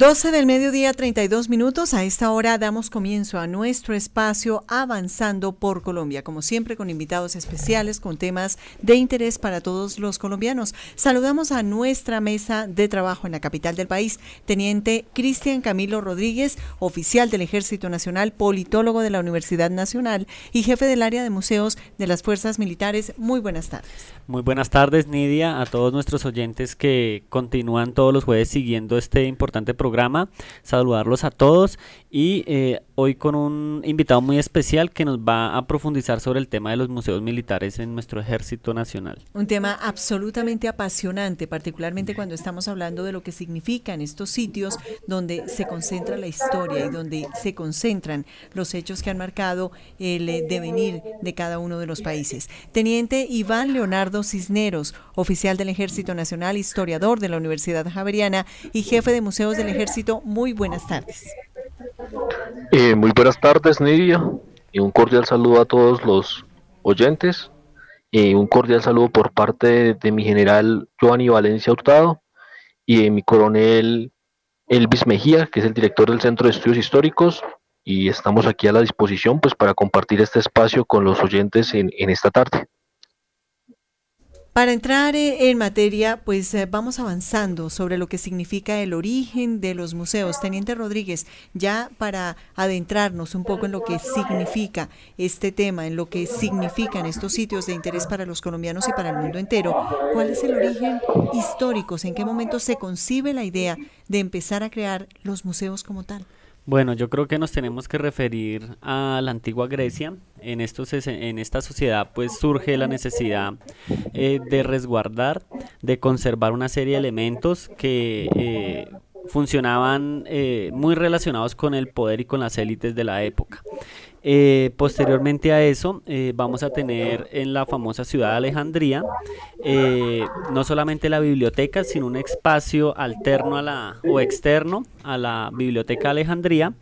12 del mediodía, 32 minutos. A esta hora damos comienzo a nuestro espacio Avanzando por Colombia, como siempre con invitados especiales, con temas de interés para todos los colombianos. Saludamos a nuestra mesa de trabajo en la capital del país, Teniente Cristian Camilo Rodríguez, oficial del Ejército Nacional, politólogo de la Universidad Nacional y jefe del área de museos de las Fuerzas Militares. Muy buenas tardes. Muy buenas tardes, Nidia, a todos nuestros oyentes que continúan todos los jueves siguiendo este importante programa, saludarlos a todos y eh, hoy con un invitado muy especial que nos va a profundizar sobre el tema de los museos militares en nuestro ejército nacional. Un tema absolutamente apasionante, particularmente cuando estamos hablando de lo que significan estos sitios donde se concentra la historia y donde se concentran los hechos que han marcado el eh, devenir de cada uno de los países. Teniente Iván Leonardo Cisneros, oficial del Ejército Nacional, historiador de la Universidad Javeriana y jefe de museos del Ejército, muy buenas tardes. Eh, muy buenas tardes, Nidia, y un cordial saludo a todos los oyentes. Y un cordial saludo por parte de, mi general Giovanni Valencia Hurtado y de mi coronel Elvis Mejía, que es el director del Centro de Estudios Históricos. Y estamos aquí a la disposición pues, para compartir este espacio con los oyentes en esta tarde. Para entrar eh, en materia, pues eh, vamos avanzando sobre lo que significa el origen de los museos. Teniente Rodríguez, ya para adentrarnos un poco en lo que significa este tema, en lo que significan estos sitios de interés para los colombianos y para el mundo entero, ¿cuál es el origen histórico? ¿En qué momento se concibe la idea de empezar a crear los museos como tal? Bueno, yo creo que nos tenemos que referir a la antigua Grecia. En, estos, en esta sociedad pues surge la necesidad eh, de resguardar, de conservar una serie de elementos que eh, funcionaban eh, muy relacionados con el poder y con las élites de la época. Eh, posteriormente a eso, eh, vamos a tener en la famosa ciudad de Alejandría eh, no solamente la biblioteca, sino un espacio alterno a la, o externo a la biblioteca de Alejandría,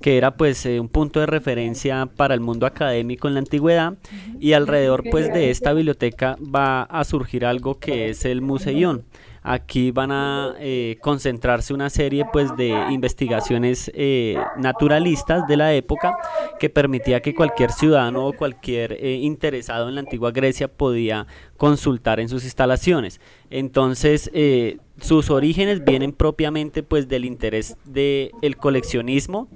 que era pues un punto de referencia para el mundo académico en la antigüedad. Y alrededor pues de esta biblioteca va a surgir algo que es el Museión Aquí van a eh, concentrarse una serie pues, de investigaciones eh, naturalistas de la época que permitía que cualquier ciudadano o cualquier eh, interesado en la antigua Grecia podía consultar en sus instalaciones. Entonces, sus orígenes vienen propiamente pues, del interés del coleccionismo,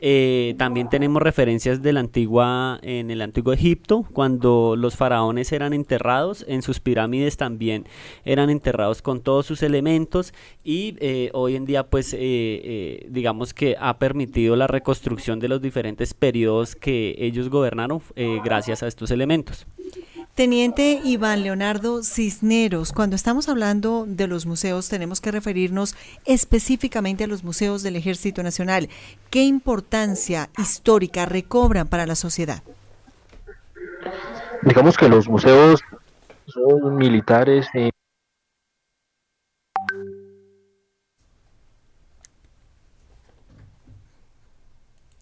eh, también tenemos referencias de la antigua, en el antiguo Egipto, cuando los faraones eran enterrados, en sus pirámides también eran enterrados con todos sus elementos y eh, hoy en día pues eh, digamos que ha permitido la reconstrucción de los diferentes periodos que ellos gobernaron gracias a estos elementos. Teniente Iván Leonardo Cisneros, cuando estamos hablando de los museos tenemos que referirnos específicamente a los museos del Ejército Nacional. ¿Qué importancia histórica recobran para la sociedad? Digamos que los museos son militares. Eh,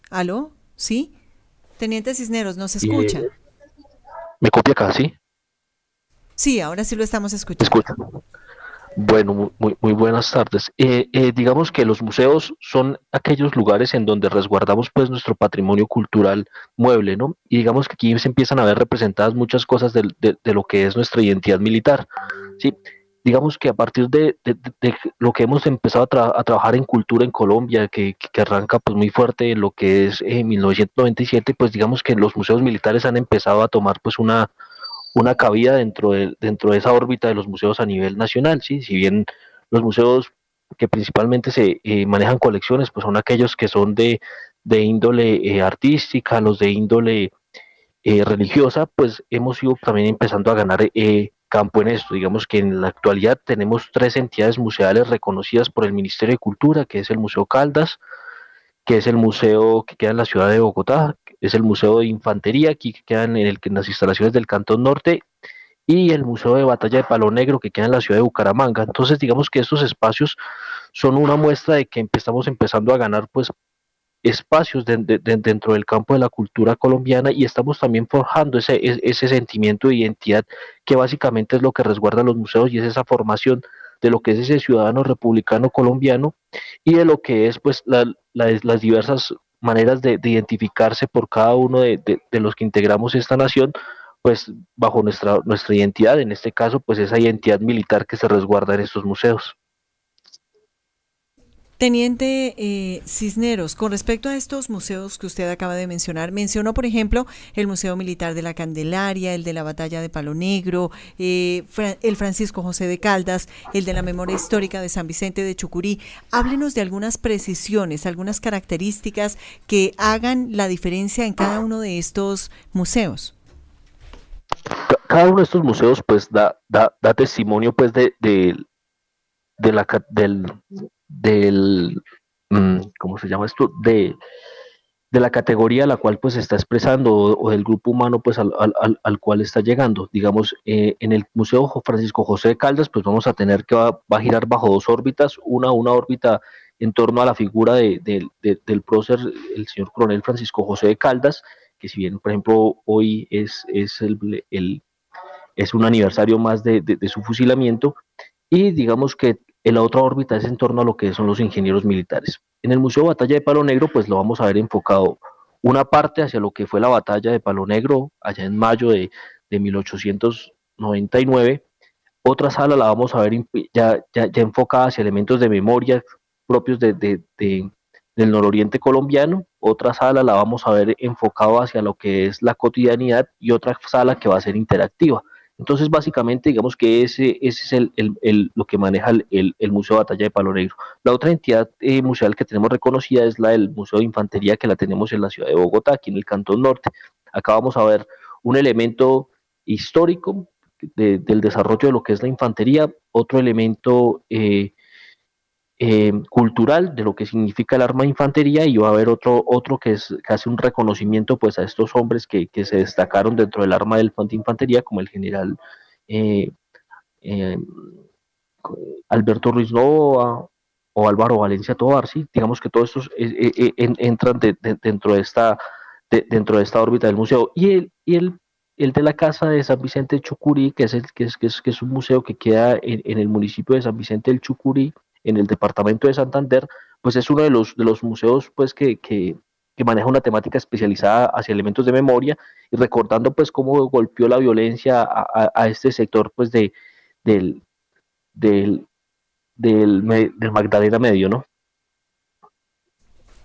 ¿Aló? ¿Sí? Teniente Cisneros, ¿nos escucha? ¿Me copia acá, sí? Sí, ahora sí lo estamos escuchando. Escucha. Bueno, muy, muy buenas tardes. Eh, eh, digamos que los museos son aquellos lugares en donde resguardamos pues nuestro patrimonio cultural mueble, ¿no? Y digamos que aquí se empiezan a ver representadas muchas cosas de, lo que es nuestra identidad militar, ¿sí? Digamos que a partir de, lo que hemos empezado a, trabajar en cultura en Colombia, que, arranca pues muy fuerte en lo que es en 1997, pues digamos que los museos militares han empezado a tomar pues una, una cabida dentro de, dentro de esa órbita de los museos a nivel nacional, ¿sí? Si bien los museos que principalmente se eh, manejan colecciones, pues son aquellos que son de, índole eh, artística, los de índole eh, religiosa, pues hemos ido también empezando a ganar campo en esto. Digamos que en la actualidad tenemos tres entidades museales reconocidas por el Ministerio de Cultura, que es el Museo Caldas, que es el museo que queda en la ciudad de Bogotá, es el Museo de Infantería, aquí que quedan en, en las instalaciones del Cantón Norte, y el Museo de Batalla de Palo Negro que queda en la ciudad de Bucaramanga. Entonces, digamos que estos espacios son una muestra de que estamos empezando a ganar pues espacios dentro del campo de la cultura colombiana y estamos también forjando ese, ese sentimiento de identidad que básicamente es lo que resguarda los museos y es esa formación de lo que es ese ciudadano republicano colombiano y de lo que es pues las diversas maneras de, identificarse por cada uno de, de, los que integramos esta nación pues bajo nuestra, nuestra identidad, en este caso pues esa identidad militar que se resguarda en estos museos. Teniente eh, Cisneros, con respecto a estos museos que usted acaba de mencionar, mencionó, por ejemplo, el Museo Militar de la Candelaria, el de la Batalla de Palo Negro, eh, el Francisco José de Caldas, el de la Memoria Histórica de San Vicente de Chucurí. Háblenos de algunas precisiones, algunas características que hagan la diferencia en cada uno de estos museos. Cada uno de estos museos, pues, da, da, da testimonio, pues, de, de, de la, del del, mm, ¿cómo se llama esto? De, la categoría a la cual pues se está expresando o, del grupo humano pues al, al, cual está llegando. Digamos, eh, en el Museo Francisco José de Caldas pues vamos a tener que girar bajo dos órbitas, una, órbita en torno a la figura de, del prócer, el señor coronel Francisco José de Caldas, que si bien por ejemplo hoy es, el, es un aniversario más de su fusilamiento, y digamos que en la otra órbita es en torno a lo que son los ingenieros militares. En el Museo Batalla de Palo Negro, pues lo vamos a ver enfocado una parte hacia lo que fue la batalla de Palo Negro allá en mayo de, 1899, otra sala la vamos a ver ya, ya, enfocada hacia elementos de memoria propios de, del nororiente colombiano, otra sala la vamos a ver enfocado hacia lo que es la cotidianidad y otra sala que va a ser interactiva. Entonces, básicamente, digamos que ese, ese es el, lo que maneja el, Museo de Batalla de Palo Negro. La otra entidad eh, museal que tenemos reconocida es la del Museo de Infantería, que la tenemos en la ciudad de Bogotá, aquí en el Cantón Norte. Acá vamos a ver un elemento histórico del desarrollo de lo que es la infantería, otro elemento eh, eh, cultural de lo que significa el arma de infantería y va a haber otro, otro que, es, que hace un reconocimiento pues a estos hombres que, se destacaron dentro del arma de infantería como el general eh, eh, Alberto Ruiz Nova o Álvaro Valencia Tobar, digamos que todos estos entran dentro, de esta, dentro de esta órbita del museo. Y el, y el el de la casa de San Vicente Chucurí, que es, el, que es, que es, un museo que queda en, en, el municipio de San Vicente del Chucurí, en el departamento de Santander, pues es uno de los, de los museos pues que, que, maneja una temática especializada hacia elementos de memoria y recordando pues cómo golpeó la violencia a, este sector pues de, del, del, del, del Magdalena Medio, ¿no?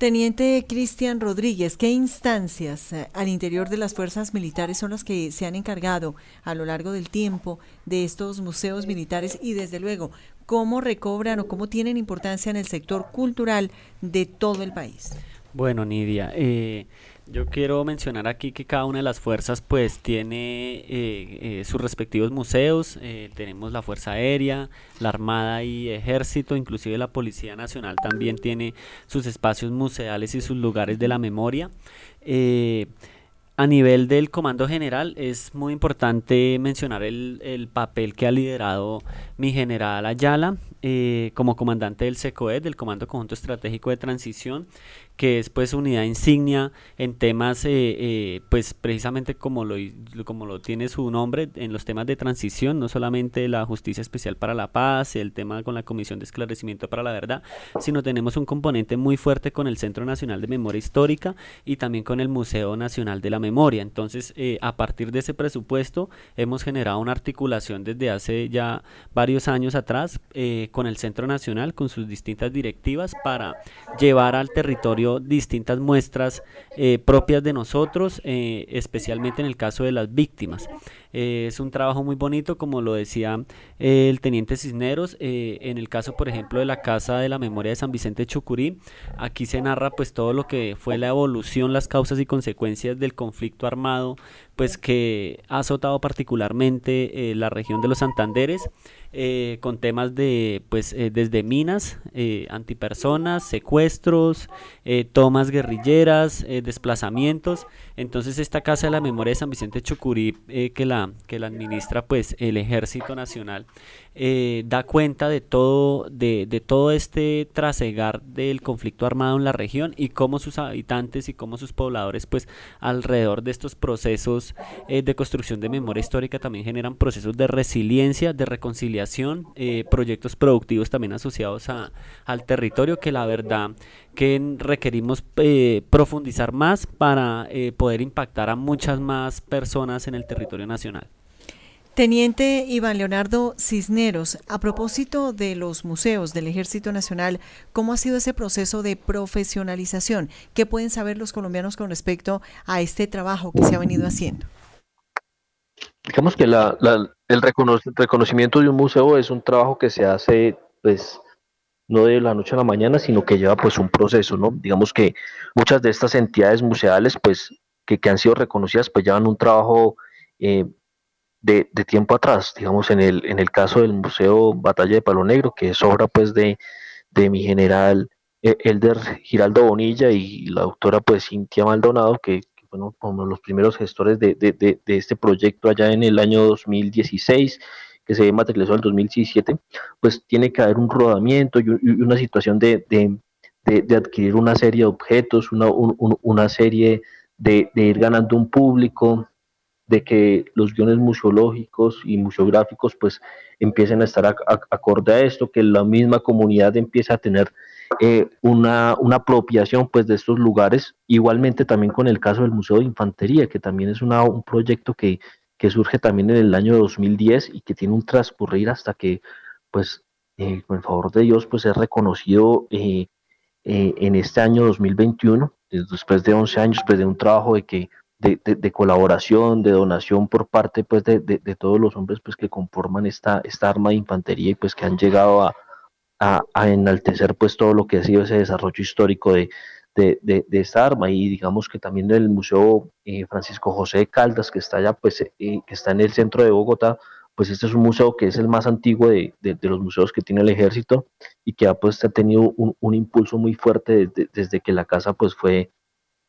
Teniente Cristian Rodríguez, ¿qué instancias eh, al interior de las fuerzas militares son las que se han encargado a lo largo del tiempo de estos museos militares y desde luego cómo recobran o cómo tienen importancia en el sector cultural de todo el país? Bueno, Nidia, eh, yo quiero mencionar aquí que cada una de las fuerzas pues tiene eh, eh, sus respectivos museos, eh, tenemos la Fuerza Aérea, la Armada y Ejército, inclusive la Policía Nacional también tiene sus espacios museales y sus lugares de la memoria. a nivel del Comando General es muy importante mencionar el, el papel que ha liderado mi general Ayala como comandante del SECOED, del Comando Conjunto Estratégico de Transición, que es pues unidad insignia en temas, eh, eh, pues precisamente como lo, como lo tiene su nombre, en los temas de transición, no solamente la justicia especial para la paz, el tema con la Comisión de Esclarecimiento para la Verdad, sino tenemos un componente muy fuerte con el Centro Nacional de Memoria Histórica y también con el Museo Nacional de la Memoria. Entonces, eh, a partir de ese presupuesto, hemos generado una articulación desde hace ya varios años atrás con el Centro Nacional, con sus distintas directivas, para llevar al territorio distintas muestras eh, propias de nosotros, eh, especialmente en el caso de las víctimas. Eh, es un trabajo muy bonito, como lo decía el teniente Cisneros, en el caso, por ejemplo, de la Casa de la Memoria de San Vicente Chucurí, aquí se narra pues todo lo que fue la evolución, las causas y consecuencias del conflicto armado, pues que ha azotado particularmente la región de los Santanderes. Eh, con temas de, pues, eh, desde minas, eh, antipersonas, secuestros, tomas guerrilleras, desplazamientos. Entonces esta Casa de la Memoria de San Vicente Chucurí, que la, que la administra pues el Ejército Nacional, eh, da cuenta de todo, de, de, todo este trasegar del conflicto armado en la región y cómo sus habitantes y cómo sus pobladores, pues alrededor de estos procesos eh, de construcción de memoria histórica también generan procesos de resiliencia, de reconciliación, eh, proyectos productivos también asociados a, al territorio que la verdad que requerimos profundizar más para poder impactar a muchas más personas en el territorio nacional. Teniente Iván Leonardo Cisneros, a propósito de los museos del Ejército Nacional, ¿cómo ha sido ese proceso de profesionalización? ¿Qué pueden saber los colombianos con respecto a este trabajo que se ha venido haciendo? Digamos que el reconocimiento de un museo es un trabajo que se hace, pues, no de la noche a la mañana, sino que lleva pues un proceso, ¿no? Digamos que muchas de estas entidades museales, pues, que, han sido reconocidas, pues llevan un trabajo eh, de, tiempo atrás, digamos en el, en el caso del Museo Batalla de Palo Negro, que es obra pues de, de mi general eh, Elder Giraldo Bonilla y la doctora pues Cintia Maldonado, que, fueron como los primeros gestores de, de, este proyecto allá en el año 2016, que se materializó en el 2017, pues tiene que haber un rodamiento y, una situación de, adquirir una serie de objetos, una, una serie de, ir ganando un público, de que los guiones museológicos y museográficos pues empiecen a estar acorde a esto, que la misma comunidad empiece a tener eh, una, una, apropiación pues de estos lugares, igualmente también con el caso del Museo de Infantería, que también es un proyecto que, que, surge también en el año 2010 y que tiene un transcurrir hasta que pues eh, con el favor de Dios pues es reconocido eh, en este año 2021, después de 11 años pues de un trabajo de que de, colaboración, de donación por parte pues de, todos los hombres pues que conforman esta, esta arma de infantería y pues que han llegado a, enaltecer pues todo lo que ha sido ese desarrollo histórico de, de, esta arma. Y digamos que también el Museo eh, Francisco José de Caldas que está allá pues eh, está en el centro de Bogotá pues este es un museo que es el más antiguo de, los museos que tiene el ejército y que ha pues ha tenido un, impulso muy fuerte desde que la casa pues fue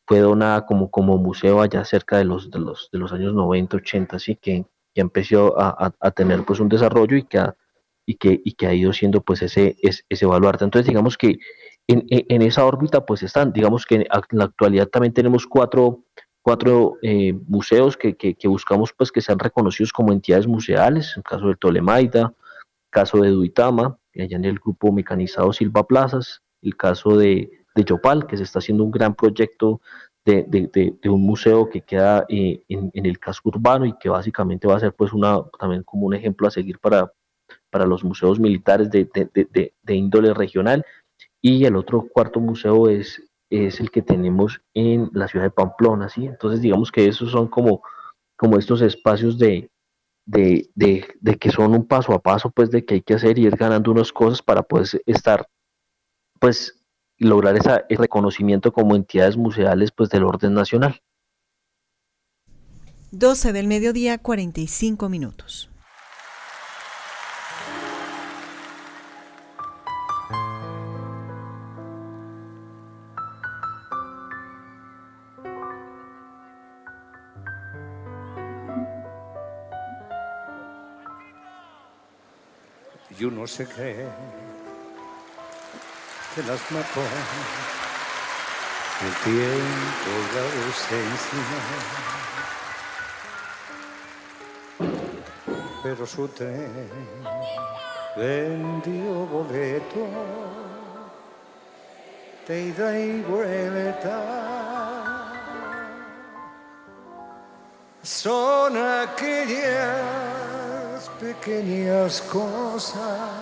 fue donada como, como museo allá cerca de los, de los, de los años 90, 80, así que, ya empezó a, a, tener pues un desarrollo y que ha, y que, y que ha ido siendo pues ese, ese, ese baluarte. Entonces digamos que en, en, esa órbita pues están, digamos que en, la actualidad también tenemos cuatro, cuatro eh, museos que, que, que, buscamos pues que sean reconocidos como entidades museales, el caso de Tolemaida, el caso de Duitama, allá en el grupo mecanizado Silva Plazas, el caso de de Yopal, que se está haciendo un gran proyecto de, de, un museo que queda eh, en, el casco urbano y que básicamente va a ser pues una también como un ejemplo a seguir para, para los museos militares de, índole regional. Y el otro cuarto museo es, es el que tenemos en la ciudad de Pamplona, ¿sí? Entonces digamos que esos son como, como estos espacios de, de, de, que son un paso a paso, pues de que hay que hacer y ir ganando unas cosas para poder estar, pues lograr ese reconocimiento como entidades museales pues, del orden nacional. 12 del mediodía, 45 minutos. Yo no sé qué que las mató. El tiempo la ausencia. Pero su tren vendió boleto de ida y vuelta. Son aquellas pequeñas cosas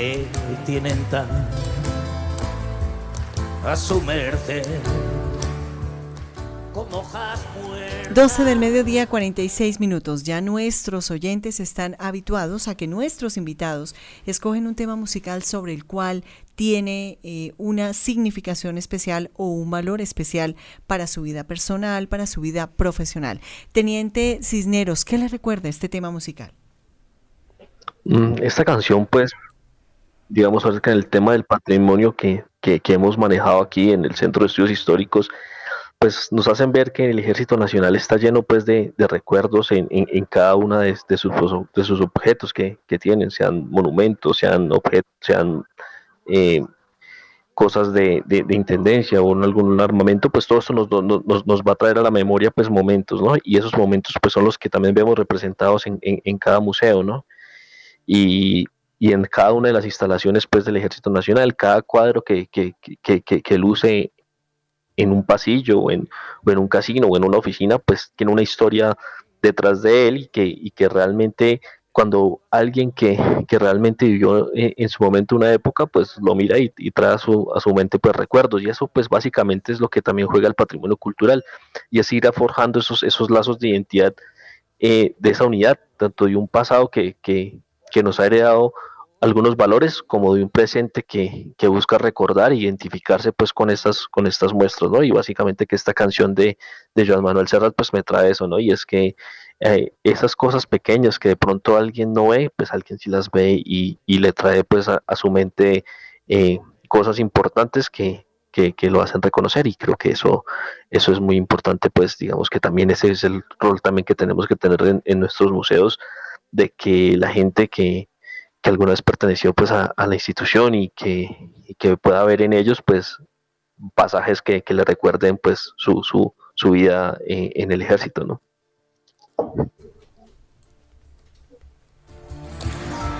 te tienen tan a su merced. 12 del mediodía, 46 minutos. Ya nuestros oyentes están habituados a que nuestros invitados escogen un tema musical sobre el cual tiene eh, una significación especial o un valor especial para su vida personal, para su vida profesional. Teniente Cisneros, ¿qué le recuerda este tema musical? Mm, esta canción, pues, digamos, acerca del tema del patrimonio que, que hemos manejado aquí en el Centro de Estudios Históricos, pues nos hacen ver que el Ejército Nacional está lleno pues de, recuerdos en, cada una de, sus, de sus objetos que, tienen, sean monumentos, sean objetos, sean eh, cosas de, intendencia o algún armamento, pues todo eso nos, nos, va a traer a la memoria pues momentos, ¿no? Y esos momentos pues son los que también vemos representados en, cada museo, ¿no? Y, en cada una de las instalaciones pues del Ejército Nacional, cada cuadro que, que, que, que luce en un pasillo o en, un casino o en una oficina, pues tiene una historia detrás de él y que, y que realmente cuando alguien que, realmente vivió eh, en, su momento una época, pues lo mira y, trae a su, a su mente pues recuerdos. Y eso pues básicamente es lo que también juega el patrimonio cultural. Y así irá forjando esos, esos lazos de identidad eh, de esa unidad, tanto de un pasado que, que, que nos ha heredado algunos valores como de un presente que, busca recordar e identificarse pues con estas, con estas muestras, ¿no? Y básicamente que esta canción de, de Joan Manuel Serrat pues me trae eso, ¿no? Y es que eh, esas cosas pequeñas que de pronto alguien no ve, pues alguien sí las ve y, le trae pues a, su mente eh, cosas importantes que, lo hacen reconocer y creo que eso, eso es muy importante pues digamos que también ese es el rol también que tenemos que tener en, en nuestros museos de que la gente que, que alguna vez perteneció pues a, la institución y que, que, pueda ver en ellos pues pasajes que, le recuerden pues su, su, su vida en, en, el ejército, ¿no?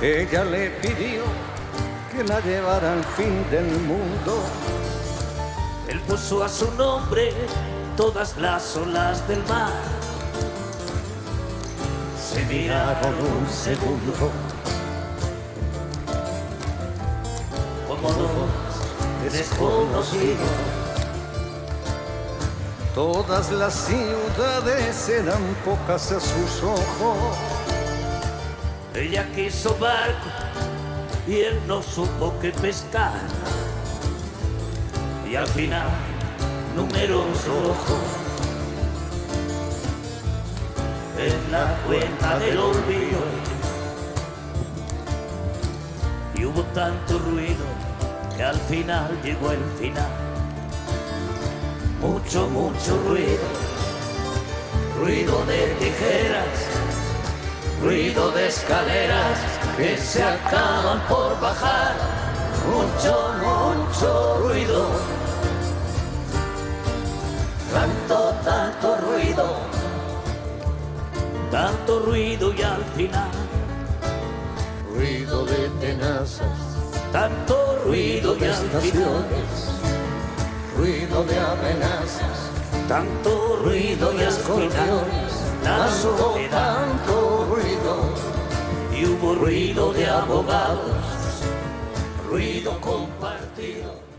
Ella le pidió que la llevara al fin del mundo. Él puso a su nombre todas las olas del mar. Se miraron un segundo desconocidos. Todas las ciudades eran pocas a sus ojos. Ella quiso barco y él no supo qué pescar. Y al final, números rojos en la cuenta del olvido. Y hubo tanto ruido al final llegó el final. Mucho, mucho ruido, ruido de tijeras, ruido de escaleras que se acaban por bajar. Mucho, mucho ruido, tanto, tanto ruido, tanto ruido y al final, ruido de tenazas tanto ruido de estaciones, ruido de amenazas, tanto ruido y escorpiones, tanto, tanto ruido, y hubo ruido de abogados, ruido compartido.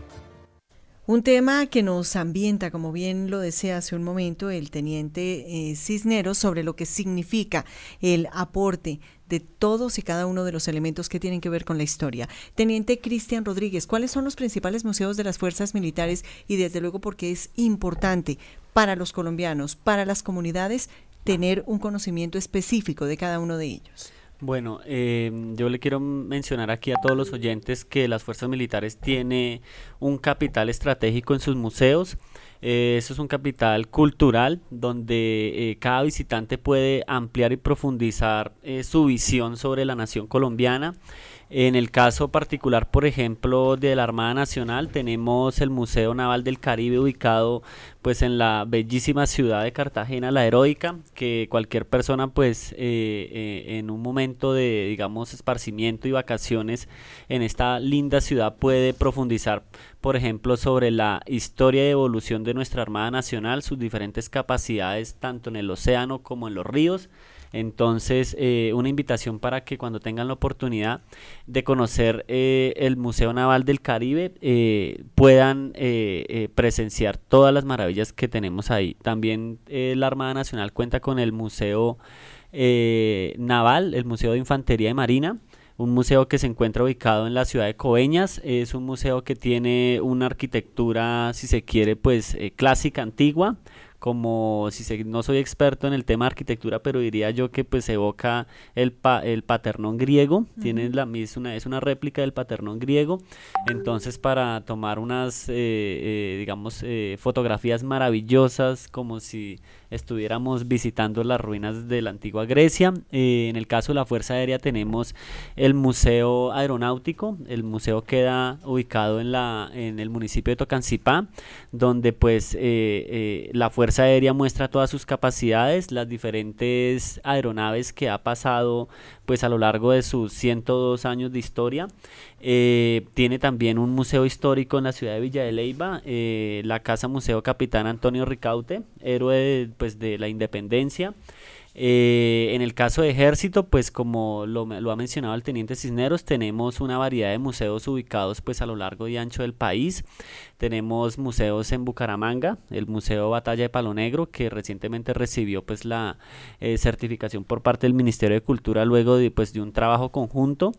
Un tema que nos ambienta, como bien lo decía hace un momento el teniente eh, Cisneros, sobre lo que significa el aporte de todos y cada uno de los elementos que tienen que ver con la historia. Teniente Cristian Rodríguez, ¿cuáles son los principales museos de las fuerzas militares y desde luego porque es importante para los colombianos, para las comunidades, tener un conocimiento específico de cada uno de ellos? Bueno, eh, yo le quiero mencionar aquí a todos los oyentes que las fuerzas militares tiene un capital estratégico en sus museos. Eh, eso es un capital cultural donde eh, cada visitante puede ampliar y profundizar su visión sobre la nación colombiana. En el caso particular, por ejemplo, de la Armada Nacional, tenemos el Museo Naval del Caribe ubicado pues en la bellísima ciudad de Cartagena, la heroica, que cualquier persona pues eh, eh, en un momento de digamos esparcimiento y vacaciones en esta linda ciudad puede profundizar por ejemplo, sobre la historia y evolución de nuestra Armada Nacional, sus diferentes capacidades tanto en el océano como en los ríos. Entonces, eh, una invitación para que cuando tengan la oportunidad de conocer eh, el Museo Naval del Caribe, eh, puedan presenciar todas las maravillas que tenemos ahí. También la Armada Nacional cuenta con el Museo Naval, el Museo de Infantería y Marina, un museo que se encuentra ubicado en la ciudad de Coveñas. Es un museo que tiene una arquitectura, si se quiere, pues clásica, antigua, como si no soy experto en el tema de arquitectura, pero diría yo que pues evoca el, el paternón griego, tiene la, es, una, es una réplica del paternón griego, entonces para tomar unas, eh, eh, digamos, eh, fotografías maravillosas, como si estuviéramos visitando las ruinas de la antigua Grecia. Eh, en el caso de la Fuerza Aérea tenemos el Museo Aeronáutico. El museo queda ubicado en, la, en el municipio de Tocancipá, donde pues eh, eh, la Fuerza Aérea muestra todas sus capacidades, las diferentes aeronaves que ha pasado pues a lo largo de sus 102 años de historia. Eh, tiene también un museo histórico en la ciudad de Villa de Leyva, eh, la Casa Museo Capitán Antonio Ricaute, héroe pues, de la independencia. Eh, en el caso de ejército, pues como lo, ha mencionado el teniente Cisneros, tenemos una variedad de museos ubicados pues a lo largo y ancho del país. Tenemos museos en Bucaramanga, el Museo Batalla de Palo Negro, que recientemente recibió pues la eh, certificación por parte del Ministerio de Cultura luego de, pues, de un trabajo conjunto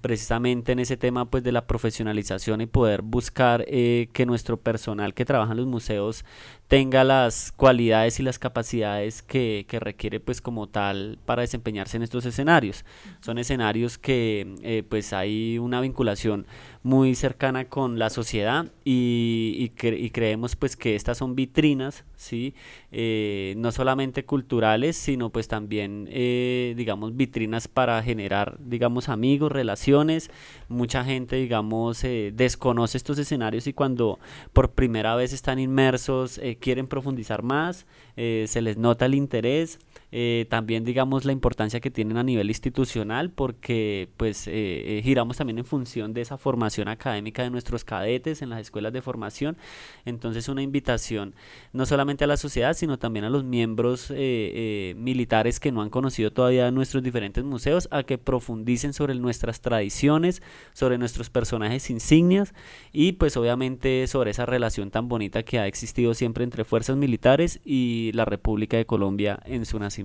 precisamente en ese tema pues de la profesionalización y poder buscar eh, que nuestro personal que trabaja en los museos tenga las cualidades y las capacidades que, que, requiere pues como tal para desempeñarse en estos escenarios. Son escenarios que eh, pues hay una vinculación muy cercana con la sociedad y, y, creemos pues que estas son vitrinas, ¿sí? Eh, no solamente culturales, sino pues también eh, digamos vitrinas para generar digamos amigos, relaciones. Mucha gente digamos desconoce estos escenarios y cuando por primera vez están inmersos quieren profundizar más, eh, se les nota el interés, eh, también digamos la importancia que tienen a nivel institucional porque pues eh, giramos también en función de esa formación académica de nuestros cadetes en las escuelas de formación, entonces una invitación no solamente a la sociedad sino también a los miembros militares que no han conocido todavía nuestros diferentes museos a que profundicen sobre nuestras tradiciones, sobre nuestros personajes insignias y pues obviamente sobre esa relación tan bonita que ha existido siempre entre fuerzas militares y la República de Colombia en su nacimiento.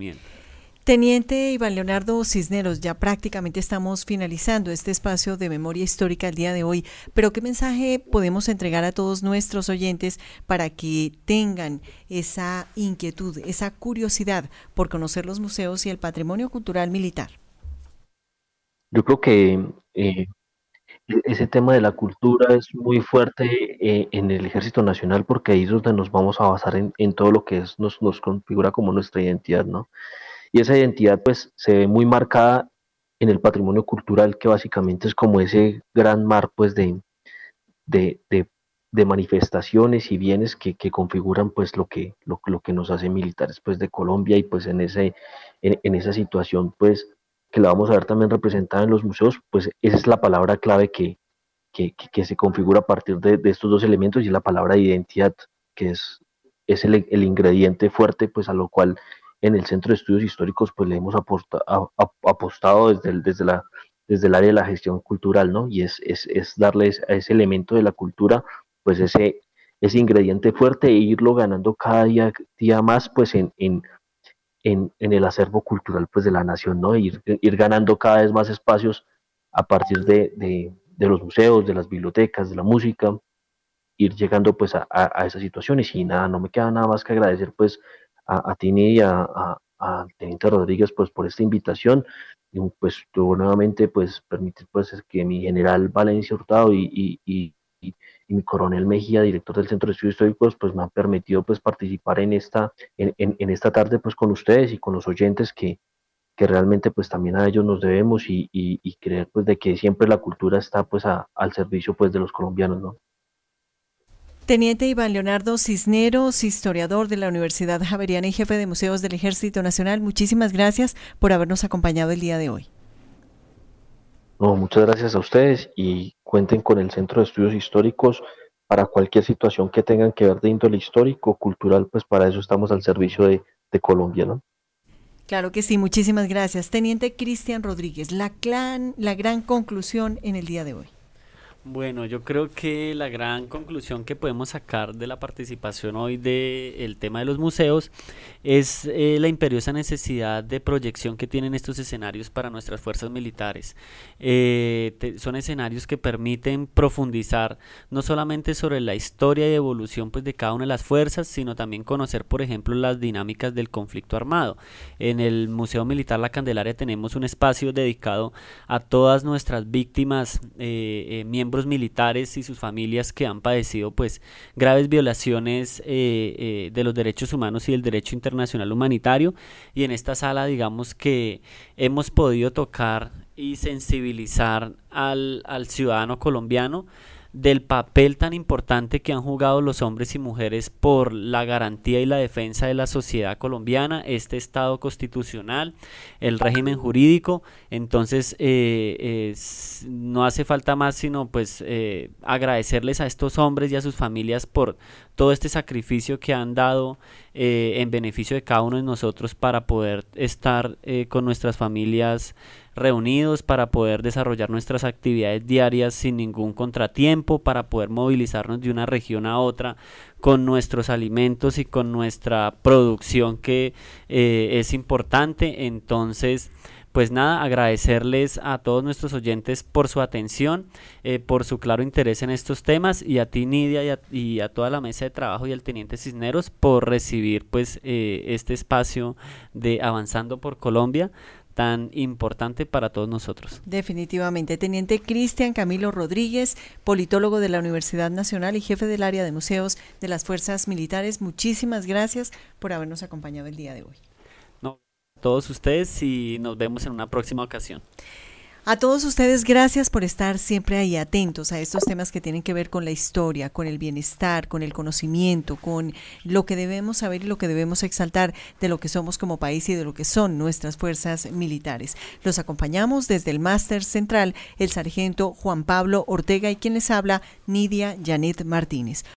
Teniente Iván Leonardo Cisneros, ya prácticamente estamos finalizando este espacio de memoria histórica el día de hoy, pero ¿qué mensaje podemos entregar a todos nuestros oyentes para que tengan esa inquietud, esa curiosidad por conocer los museos y el patrimonio cultural militar? Yo creo que eh, ese tema de la cultura es muy fuerte eh, en el Ejército Nacional porque ahí es donde nos vamos a basar en, todo lo que es, nos, nos, configura como nuestra identidad, ¿no? Y esa identidad pues se ve muy marcada en el patrimonio cultural que básicamente es como ese gran mar pues de, de, de, manifestaciones y bienes que, que, configuran pues lo que, lo, lo, que nos hace militares pues de Colombia y pues en, ese, en, en esa situación pues que la vamos a ver también representada en los museos, pues esa es la palabra clave que, que, se configura a partir de, estos dos elementos y la palabra identidad, que es, es el, el, ingrediente fuerte, pues a lo cual en el Centro de Estudios Históricos pues le hemos apostado desde el, desde, la, desde el área de la gestión cultural, ¿no? Y es, es, es darles a ese elemento de la cultura, pues ese, ese ingrediente fuerte e irlo ganando cada día, día más, pues en en, el acervo cultural pues, de la nación, ¿no? Ir, ir ganando cada vez más espacios a partir de, los museos, de las bibliotecas, de la música, ir llegando pues a, esas situaciones y nada, no me queda nada más que agradecer pues a, a Tini y a, a, Teniente Rodríguez pues por esta invitación y pues nuevamente pues permitir pues que mi general Valencia Hurtado y, y mi coronel Mejía, director del Centro de Estudios Históricos, pues me han permitido pues participar en esta, en, en, esta tarde pues con ustedes y con los oyentes que, que realmente pues también a ellos nos debemos y, y, creer pues de que siempre la cultura está pues al servicio pues de los colombianos, ¿no? Teniente Iván Leonardo Cisneros, historiador de la Universidad Javeriana y jefe de museos del Ejército Nacional, muchísimas gracias por habernos acompañado el día de hoy. No, muchas gracias a ustedes y cuenten con el Centro de Estudios Históricos para cualquier situación que tengan que ver de índole histórico, cultural, pues para eso estamos al servicio de, Colombia, ¿no? Claro que sí, muchísimas gracias. Teniente Cristian Rodríguez, la, clan, la gran conclusión en el día de hoy. Bueno, yo creo que la gran conclusión que podemos sacar de la participación hoy del tema de los museos es eh, la imperiosa necesidad de proyección que tienen estos escenarios para nuestras fuerzas militares. Eh, son escenarios que permiten profundizar no solamente sobre la historia y evolución pues, de cada una de las fuerzas, sino también conocer, por ejemplo, las dinámicas del conflicto armado. En el Museo Militar La Candelaria tenemos un espacio dedicado a todas nuestras víctimas, eh, miembros militares y sus familias que han padecido pues graves violaciones eh, eh, de los derechos humanos y del derecho internacional humanitario. Y en esta sala digamos que hemos podido tocar y sensibilizar al, al ciudadano colombiano del papel tan importante que han jugado los hombres y mujeres por la garantía y la defensa de la sociedad colombiana, este Estado constitucional, el régimen jurídico. Entonces, eh, no hace falta más sino pues eh, agradecerles a estos hombres y a sus familias por todo este sacrificio que han dado eh, en beneficio de cada uno de nosotros para poder estar con nuestras familias reunidos para poder desarrollar nuestras actividades diarias sin ningún contratiempo, para poder movilizarnos de una región a otra con nuestros alimentos y con nuestra producción que eh, es importante. Entonces, pues nada, agradecerles a todos nuestros oyentes por su atención, eh, por su claro interés en estos temas y a ti Nidia y a, y a, toda la mesa de trabajo y al teniente Cisneros por recibir pues eh, este espacio de Avanzando por Colombia tan importante para todos nosotros. Definitivamente. Teniente Cristian Camilo Rodríguez, politólogo de la Universidad Nacional y jefe del área de museos de las Fuerzas Militares, muchísimas gracias por habernos acompañado el día de hoy. Todos ustedes y nos vemos en una próxima ocasión. A todos ustedes, gracias por estar siempre ahí atentos a estos temas que tienen que ver con la historia, con el bienestar, con el conocimiento, con lo que debemos saber y lo que debemos exaltar de lo que somos como país y de lo que son nuestras fuerzas militares. Los acompañamos desde el máster central, el sargento Juan Pablo Ortega y quien les habla, Nidia Janet Martínez.